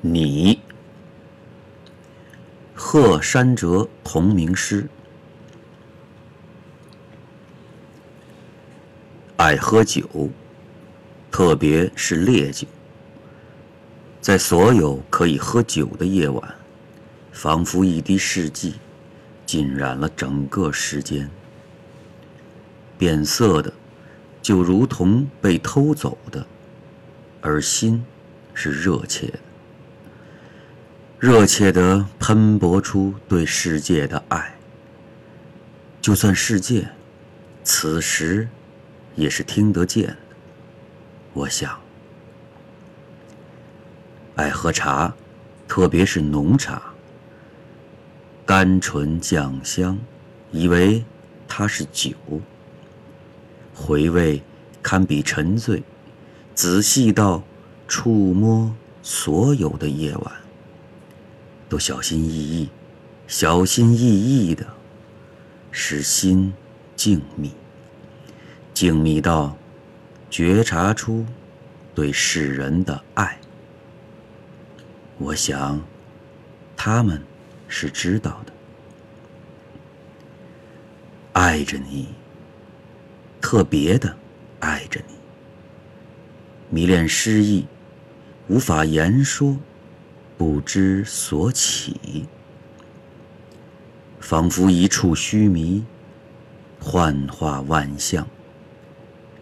你，贺山哲同名诗。爱喝酒，特别是烈酒。在所有可以喝酒的夜晚，仿佛一滴试剂浸染了整个时间。变色的，就如同被偷走的，而心是热切的。热切地喷薄出对世界的爱，就算世界此时也是听得见的。我想，爱喝茶，特别是浓茶，甘醇酱香，以为它是酒，回味堪比沉醉，仔细到触摸所有的夜晚。都小心翼翼，小心翼翼的，使心静谧，静谧到觉察出对世人的爱。我想，他们是知道的，爱着你，特别的爱着你，迷恋诗意，无法言说。不知所起，仿佛一处虚迷，幻化万象，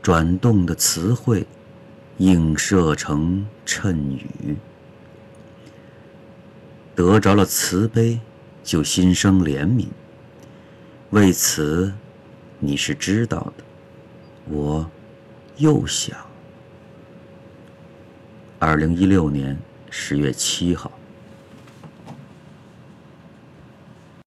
转动的词汇映射成衬语。得着了慈悲，就心生怜悯。为此，你是知道的。我又想，二零一六年。十月七号。